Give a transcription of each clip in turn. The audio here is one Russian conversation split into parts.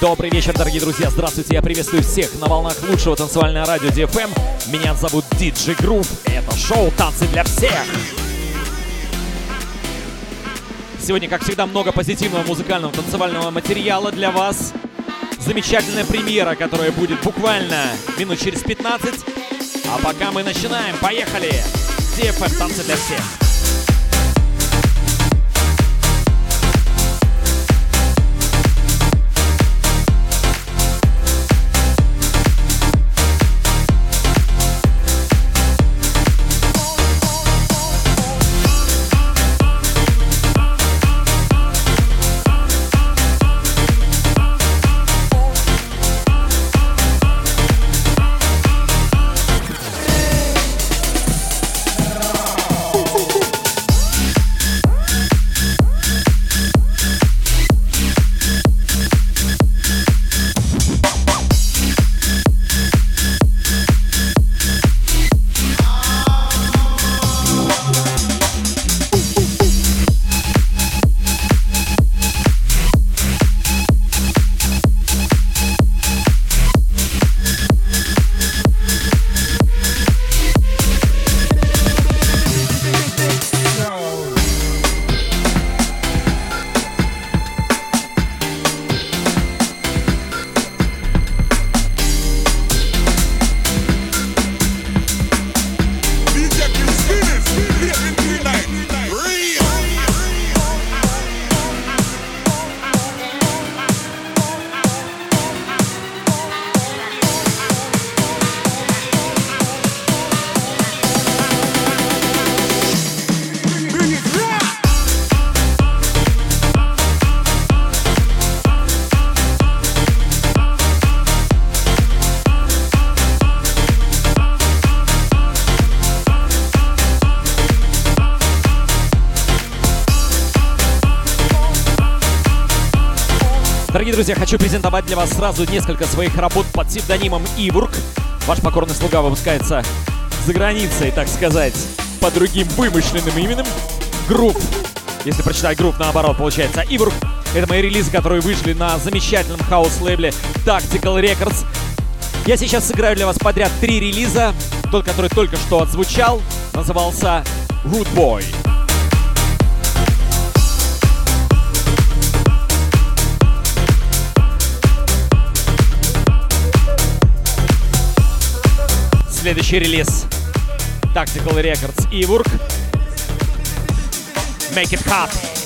Добрый вечер, дорогие друзья. Здравствуйте, я приветствую всех на волнах лучшего танцевального радио DFM. Меня зовут Диджи Грув. Это шоу «Танцы для всех». Сегодня, как всегда, много позитивного музыкального танцевального материала для вас. Замечательная премьера, которая будет буквально минут через 15. А пока мы начинаем, поехали! DFM «Танцы для всех». Дорогие хочу презентовать для вас сразу несколько своих работ под псевдонимом Evoorg. Ваш покорный слуга выпускается за границей, так сказать, под другим вымышленным именем. Грув. Если прочитать Грув, наоборот, получается Evoorg. Это мои релизы, которые вышли на замечательном хаус-лейбле Tactical Records. Я сейчас сыграю для вас подряд три релиза. Тот, который только что отзвучал, назывался Rude Boy. Следующий релиз Tactical Records и Work Make It Hot.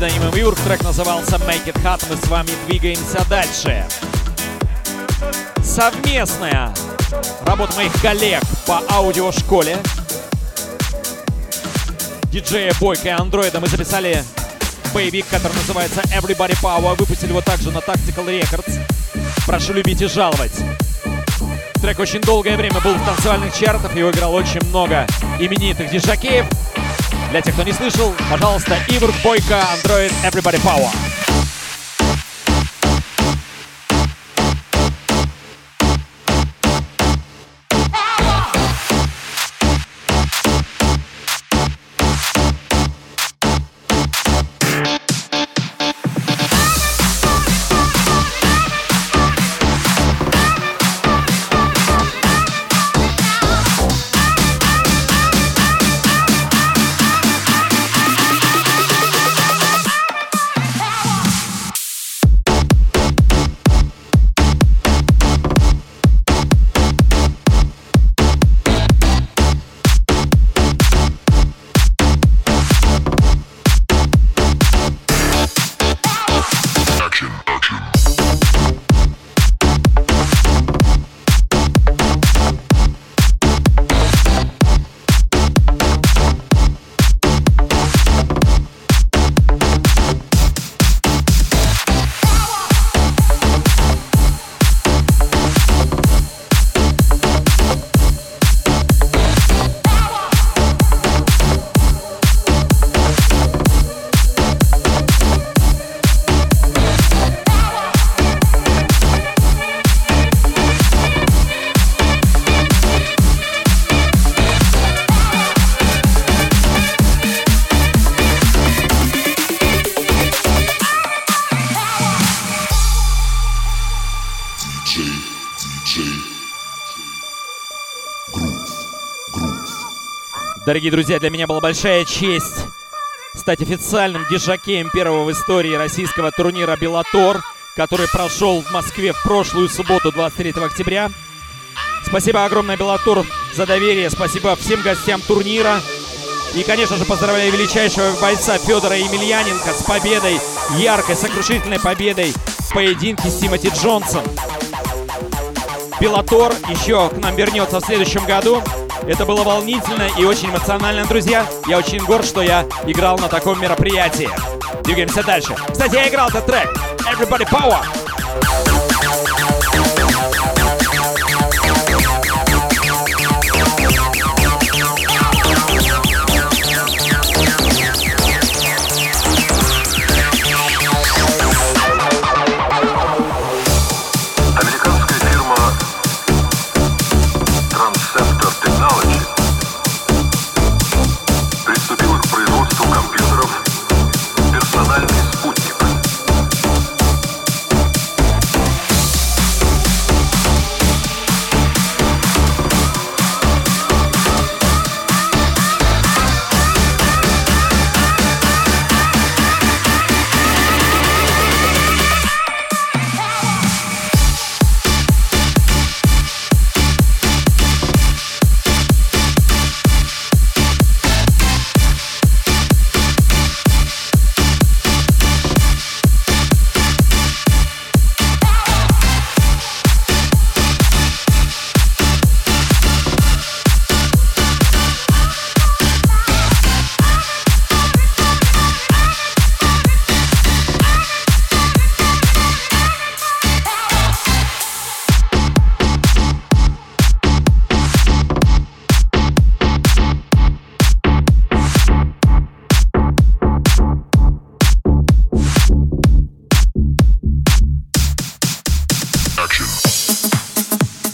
Псевдонимом Юрк. Трек назывался Make It Hot. Мы с вами двигаемся дальше. Совместная работа моих коллег по аудиошколе. Диджея Бойка и Андроида мы записали боевик, который называется Everybody Power. Выпустили его также на Tactical Records. Прошу любить и жаловать. Трек очень долгое время был в танцевальных чартах, его играл очень много именитых диджакеев. Для тех, кто не слышал, пожалуйста, Ивр, Бойко, Android, Everybody Power. Дорогие друзья, для меня была большая честь стать официальным дежакеем первого в истории российского турнира «Беллатор», который прошел в Москве в прошлую субботу, 23 октября. Спасибо огромное Беллатор за доверие, спасибо всем гостям турнира. И, конечно же, поздравляю величайшего бойца Федора Емельяненко с победой, яркой, сокрушительной победой в поединке с Тимоти Джонсом. Беллатор еще к нам вернется в следующем году. Это было волнительно и очень эмоционально, друзья. Я очень горд, что я играл на таком мероприятии. Двигаемся дальше. Кстати, я играл этот трек. Everybody Power.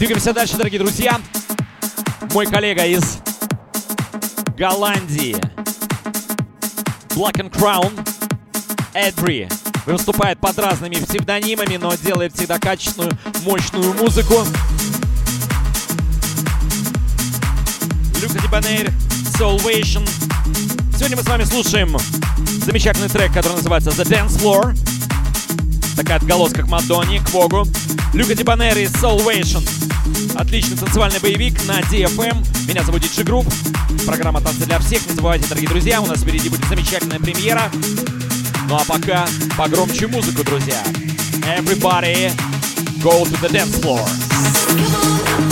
Двигаемся дальше, дорогие друзья. Мой коллега из Голландии. Black and Crown. Эдри. Выступает под разными псевдонимами, но делает всегда качественную, мощную музыку. Люка Дибанейр, Salvation. Сегодня мы с вами слушаем замечательный трек, который называется The Dance Floor. Такая отголоска к Мадонне, к Богу. Luca Debonaire и Salvation. Отличный танцевальный боевик на DFM. Меня зовут Диджи Групп. Программа «Танцы для всех». Не забывайте, дорогие друзья, у нас впереди будет замечательная премьера. Ну а пока погромче музыку, друзья. Everybody go to the dance floor. Let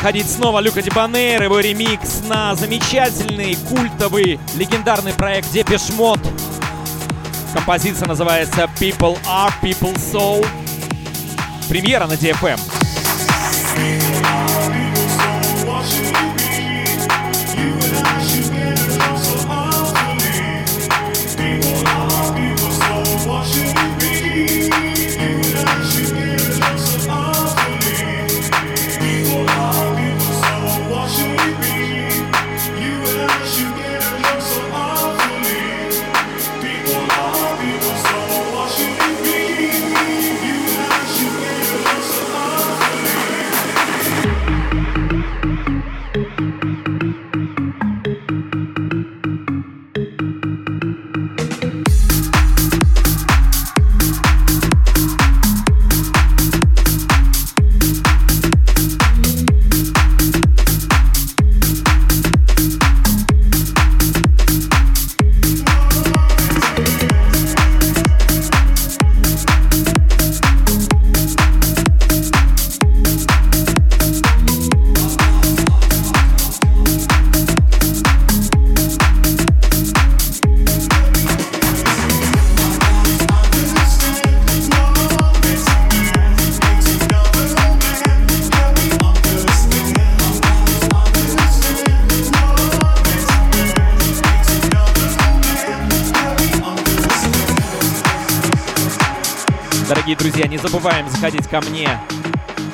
чтобы далеко не ходить, снова Luca Debonaire, его ремикс на замечательный, культовый, легендарный проект Depeche Mode. Композиция называется People Are People So. Премьера на DFM. Ко мне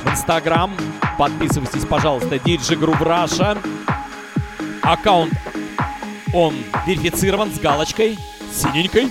в Инстаграм. Подписывайтесь, пожалуйста, DJ Groove Russia. Аккаунт, он верифицирован с галочкой синенькой.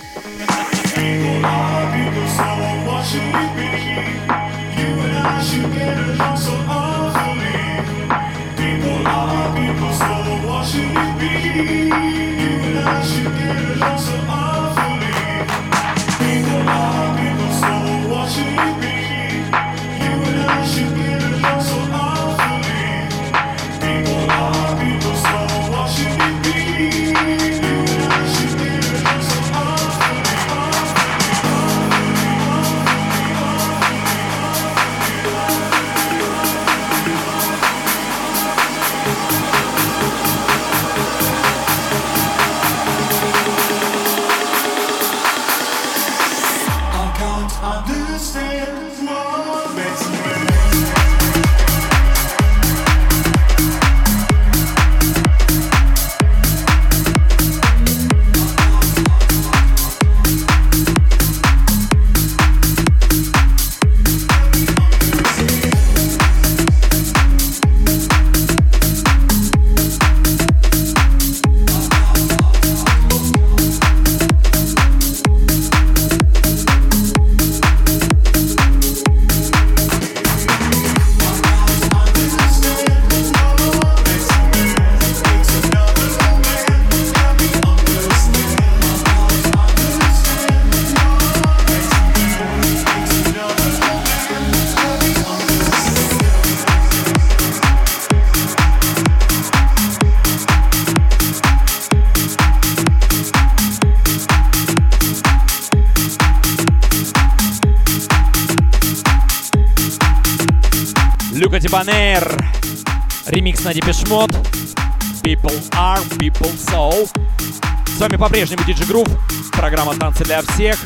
Вами по-прежнему DJ Groove. Программа «Танцы для всех».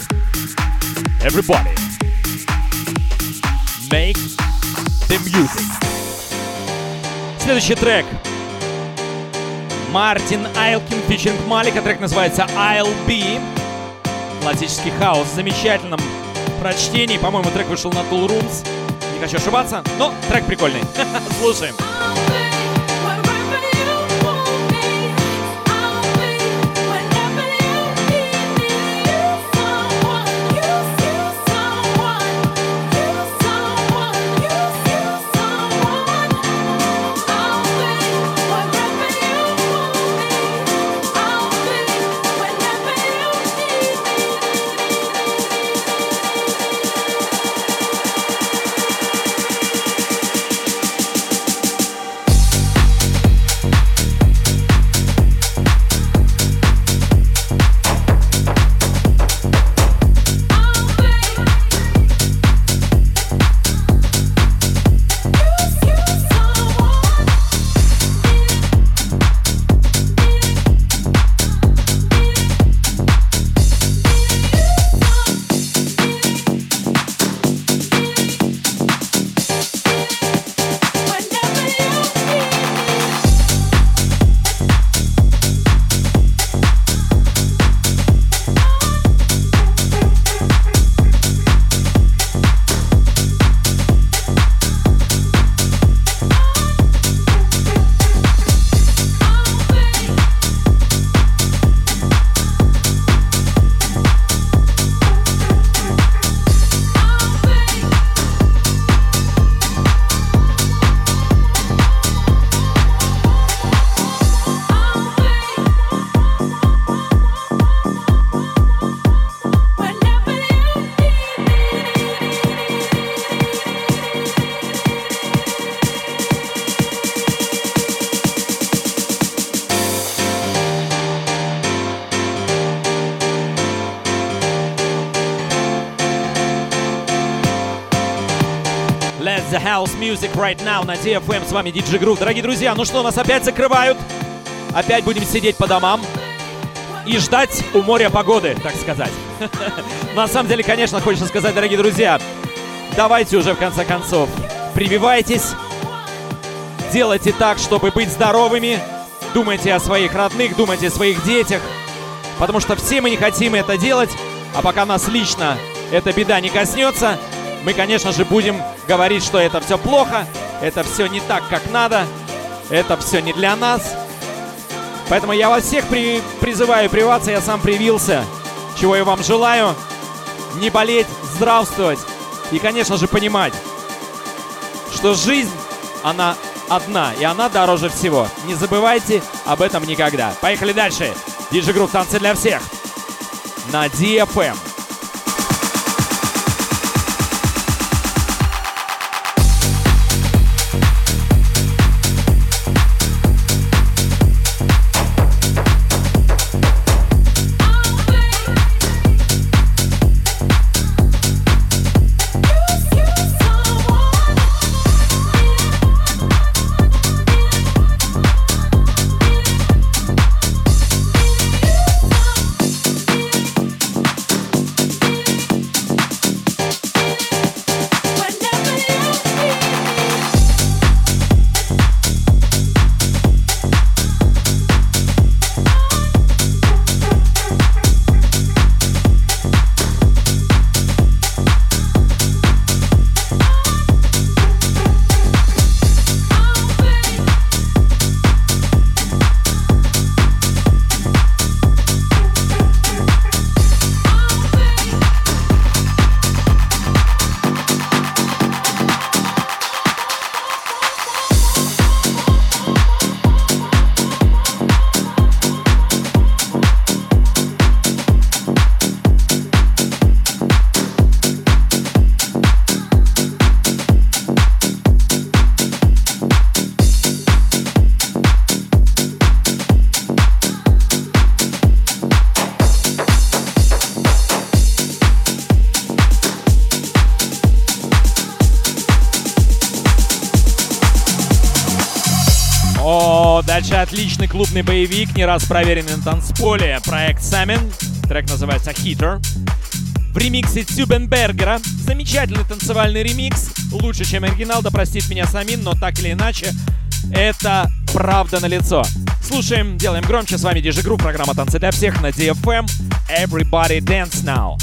Everybody. Make the music. Следующий трек. Мартин Айлкин фичинг Малика. Трек называется I'll Be. Классический хаос в замечательном прочтении. По-моему, трек вышел на Tool Rooms. Не хочу ошибаться, но трек прикольный. Слушаем. Let music right now на DFM. С вами DJ Groove. Дорогие друзья, ну что, нас опять закрывают. Опять будем сидеть по домам и ждать у моря погоды, так сказать. На самом деле, конечно, хочется сказать, дорогие друзья, давайте уже в конце концов прививайтесь, делайте так, чтобы быть здоровыми, думайте о своих родных, думайте о своих детях, потому что все мы не хотим это делать, а пока нас лично эта беда не коснется, мы, конечно же, будем говорить, что это все плохо, это все не так, как надо, это все не для нас. Поэтому я вас всех при- призываю приваться, я сам привился. Чего я вам желаю? Не болеть, здравствовать и, конечно же, понимать, что жизнь, она одна, и она дороже всего. Не забывайте об этом никогда. Поехали дальше. Диджи Групп «Танцы для всех» на DFM. Клубный боевик, не раз проверенный на танцполе. Проект Samim. Трек называется Heater. В ремиксе Tube & Berger а. Замечательный танцевальный ремикс. Лучше, чем оригинал, да простит меня Samim, но так или иначе, это правда на лицо. Слушаем, делаем громче. С вами Грув, программа «Танцы для всех» на DFM. Everybody dance now.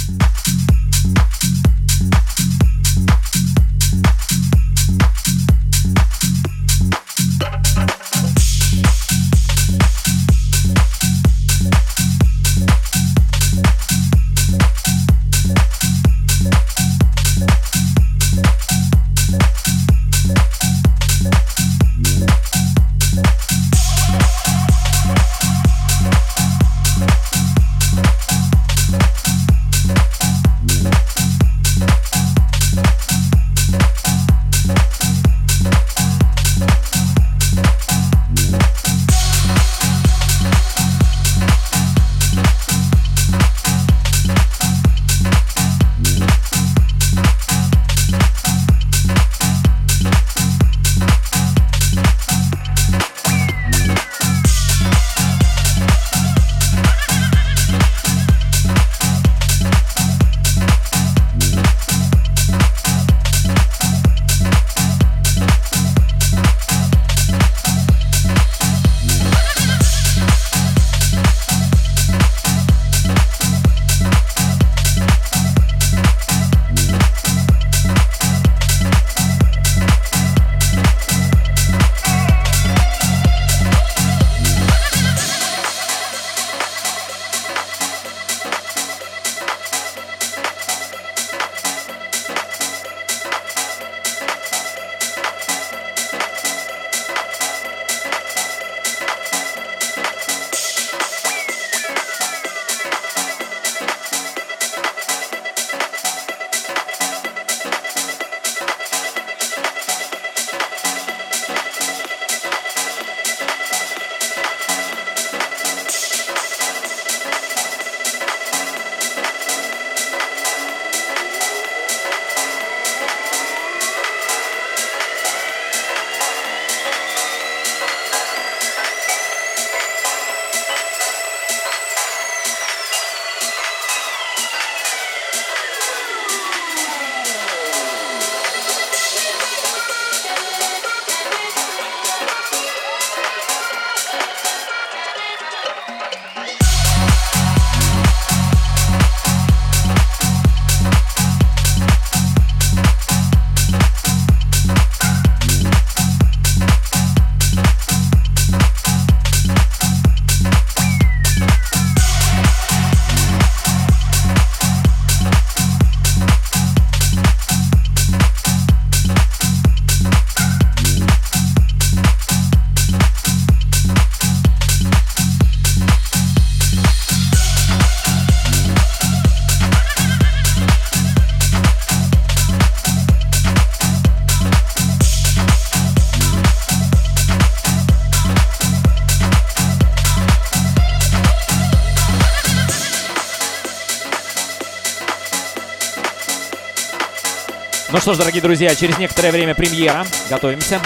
Ну что ж, дорогие друзья, через некоторое время премьера. Готовимся.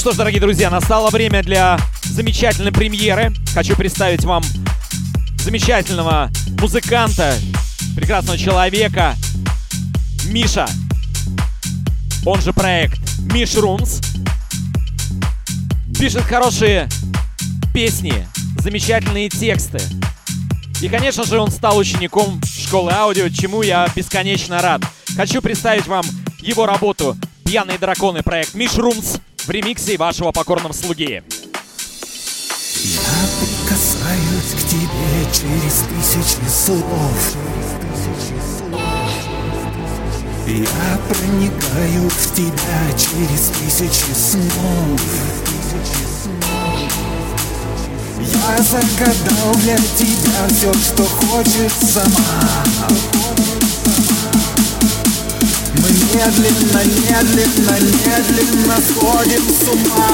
Что ж, дорогие друзья, настало время для замечательной премьеры. Хочу представить вам замечательного музыканта, прекрасного человека, Миша. Он же проект Миш Румс. Пишет хорошие песни, замечательные тексты. И, конечно же, он стал учеником школы аудио, чему я бесконечно рад. Хочу представить вам его работу «Пьяные драконы» проект Миш Румс в ремиксе вашего покорного слуги. Я прикасаюсь к тебе через тысячи слов. Я проникаю в тебя через тысячи снов. Я загадал для тебя все, что хочешь сама. Медленно, медленно, медленно сходим с ума.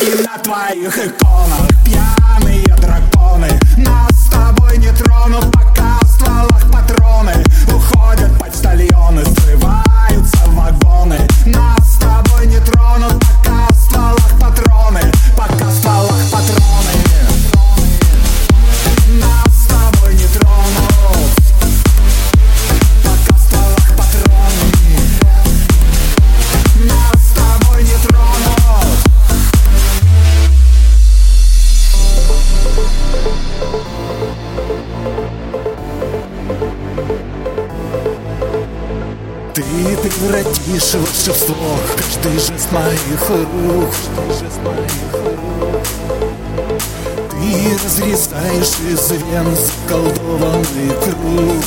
И на твоих иконах пьяные драконы. Нас с тобой не тронут, в волшебство каждый жест моих рук. Ты разрезаешь из вен заколдованный круг.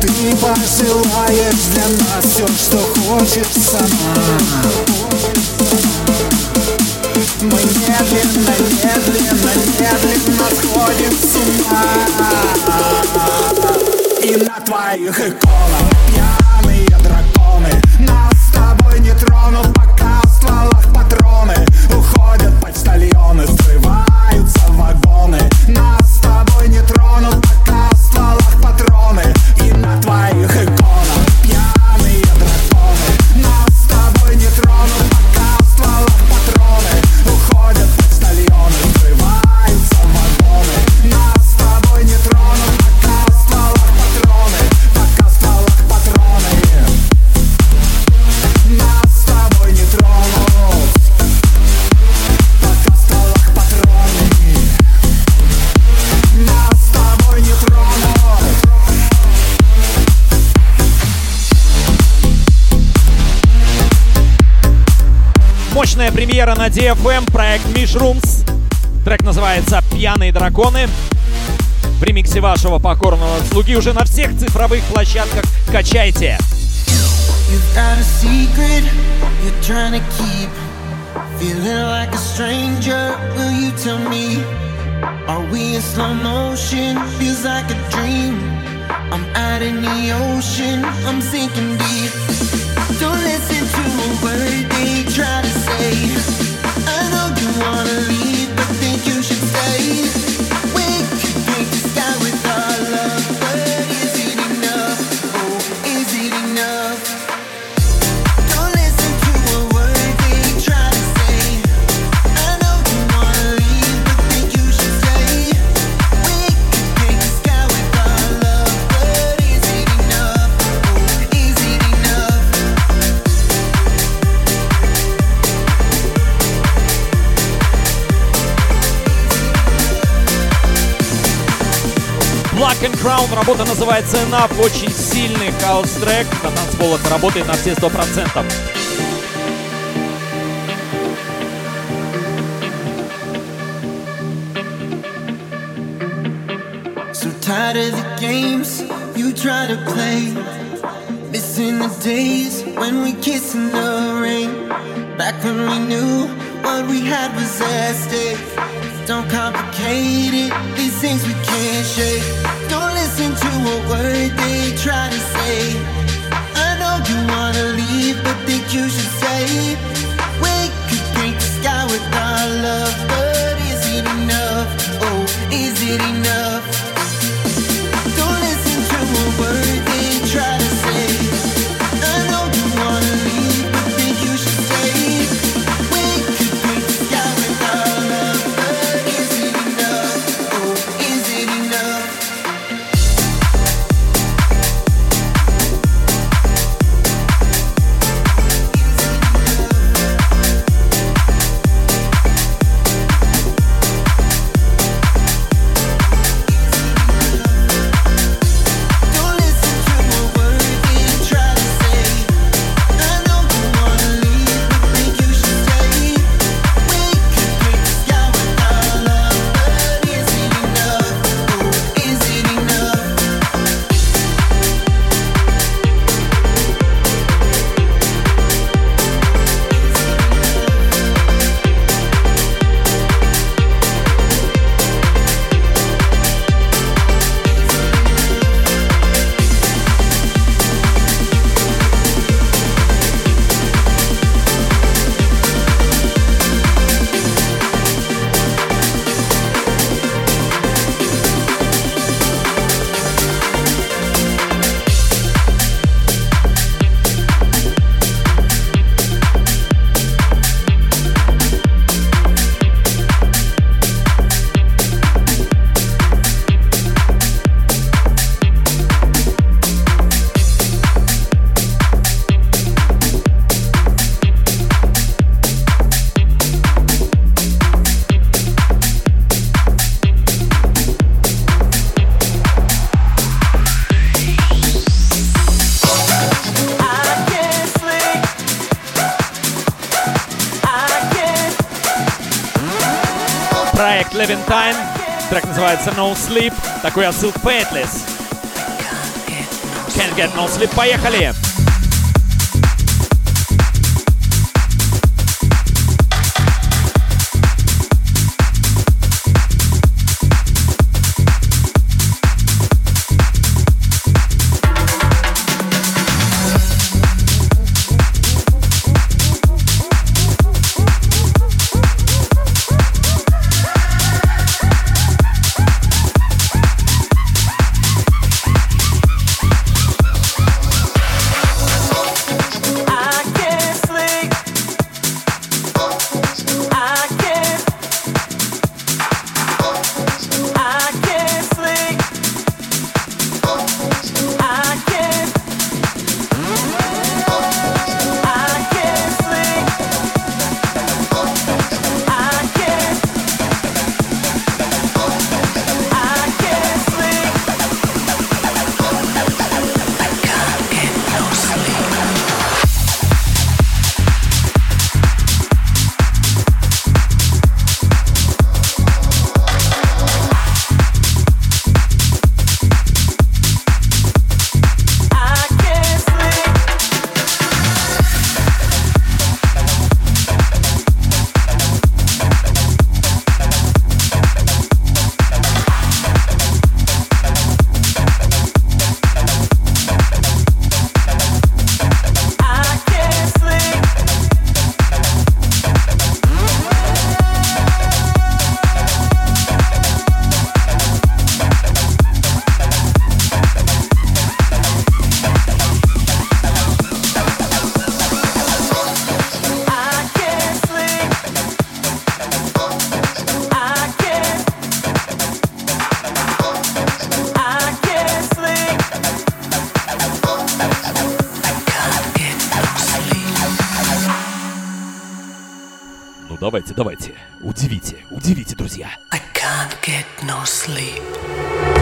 Ты пожелаешь для нас все, что хочешь сама. Мы медленно, медленно, медленно сходим с ума И на твоих иконах премьера на DFM, проект Mushrooms. Трек называется «Пьяные драконы». В ремиксе вашего покорного слуги уже на всех цифровых площадках. Качайте! Are we in slow motion? Feels like a dream. I'm out in the ocean, I'm sinking deep. Don't listen to a word they try to say. I know you wanna leave, Crown, работа называется Enough, очень сильный хаус-трек. На танцпол это работает на все сто процентов. So tired of the games you try to play. Missing the days when we kissed in the rain. Back when we knew what we had was at stake. Don't complicate it, these things we can't shake. Listen to a word they try to say. I know you wanna leave, but think you should stay. We could paint the sky with our love, but is it enough? Oh, is it enough? Levantine. Трек называется No Sleep. Такой отсыл к Fateless. Can't get no sleep. Поехали! Давайте, давайте. Удивите, удивите, друзья. I can't get no sleep.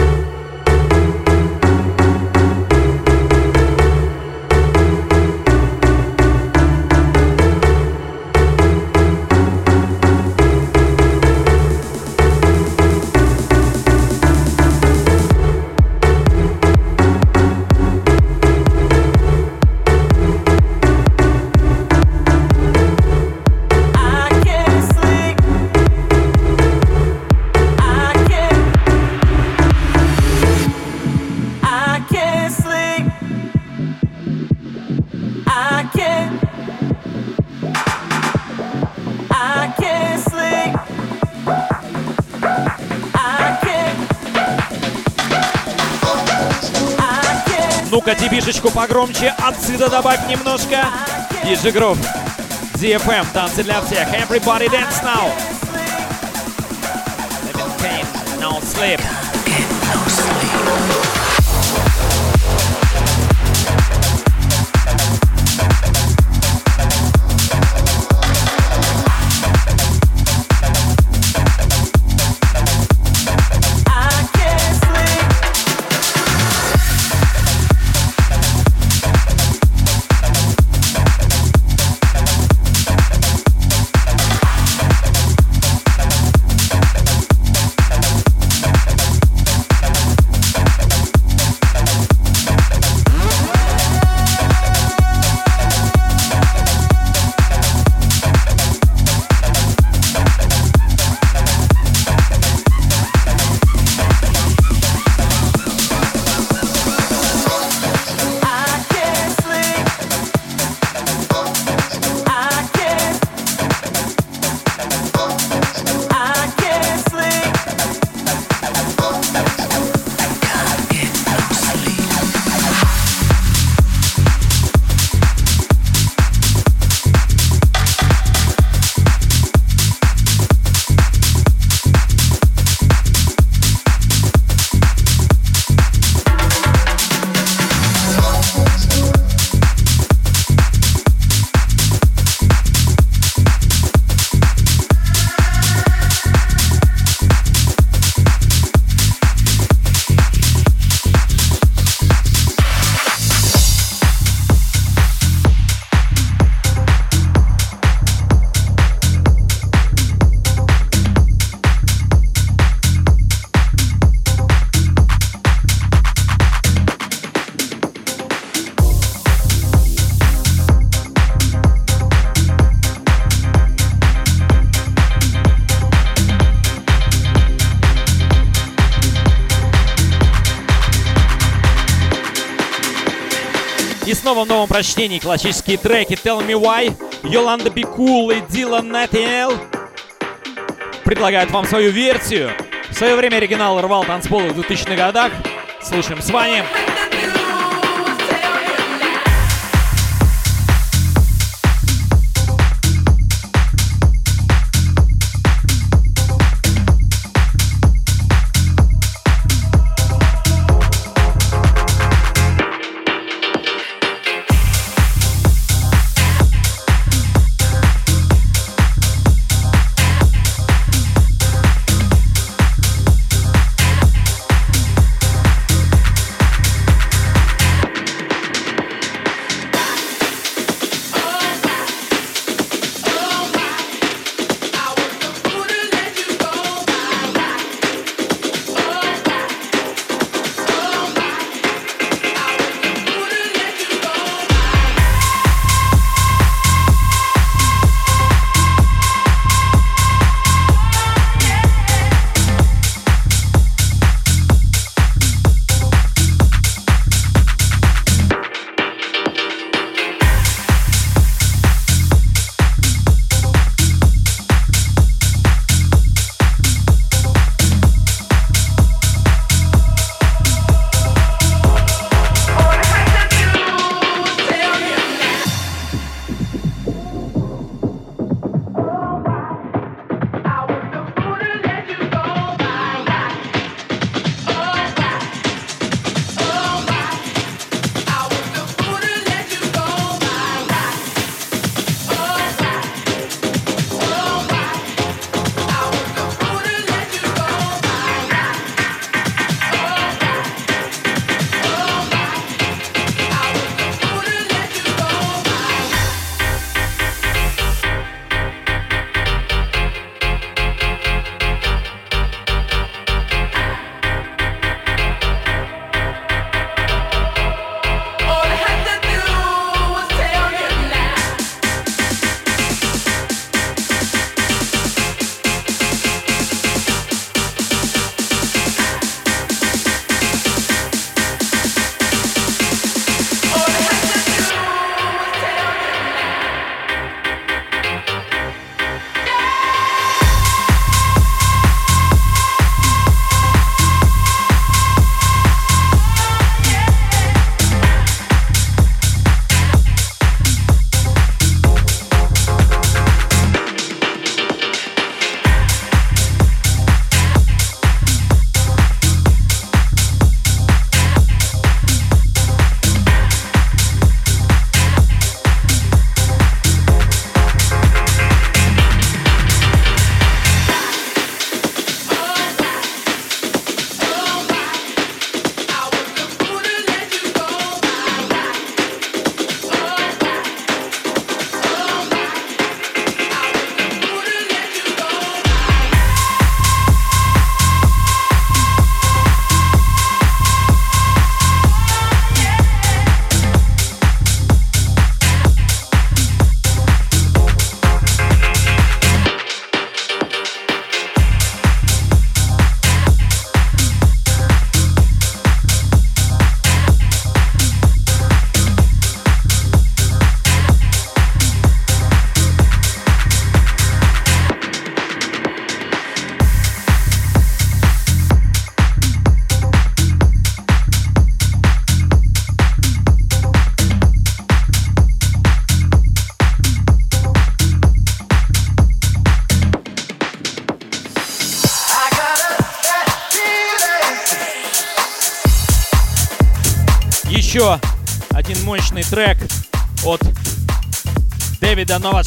Дебишечку погромче, отсюда добавь немножко. Диджи Грув, DFM, танцы для всех. Everybody dance now. Living pain, no sleep. И снова в новом прочтении классические треки Tell Me Why, Yolanda Be Cool и Dylan Nathaniel предлагают вам свою версию. В свое время оригинал рвал танцполы в 2000-х годах. Слушаем с вами.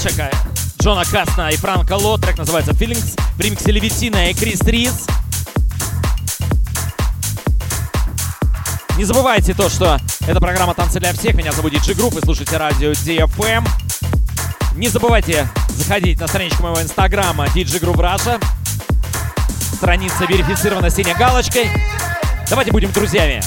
Новачека, Джона Касна и Франка Ло. Трек называется Feelings в ремиксе Левитина и Крис Рис. Не забывайте то, что это программа «Танцы для всех». Меня зовут Диджей Грув, вы слушаете радио DFM. Не забывайте заходить на страничку моего инстаграма DJ Groove Russia. Страница верифицирована синей галочкой. Давайте будем друзьями.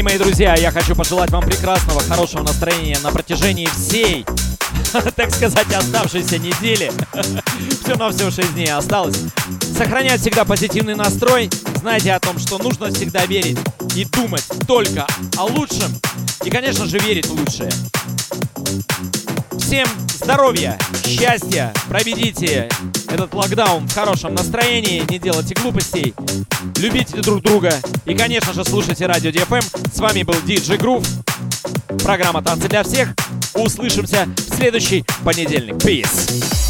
Дорогие мои друзья, я хочу пожелать вам прекрасного, хорошего настроения на протяжении всей, так сказать, оставшейся недели. Все на все 6 дней осталось. Сохранять всегда позитивный настрой. Знайте о том, что нужно всегда верить и думать только о лучшем. И, конечно же, верить в лучшее. Всем здоровья, счастья, проведите этот локдаун в хорошем настроении, не делайте глупостей, любите друг друга и, конечно же, слушайте радио DFM. С вами был DJ Groove, программа «Танцы для всех». Услышимся в следующий понедельник. Peace!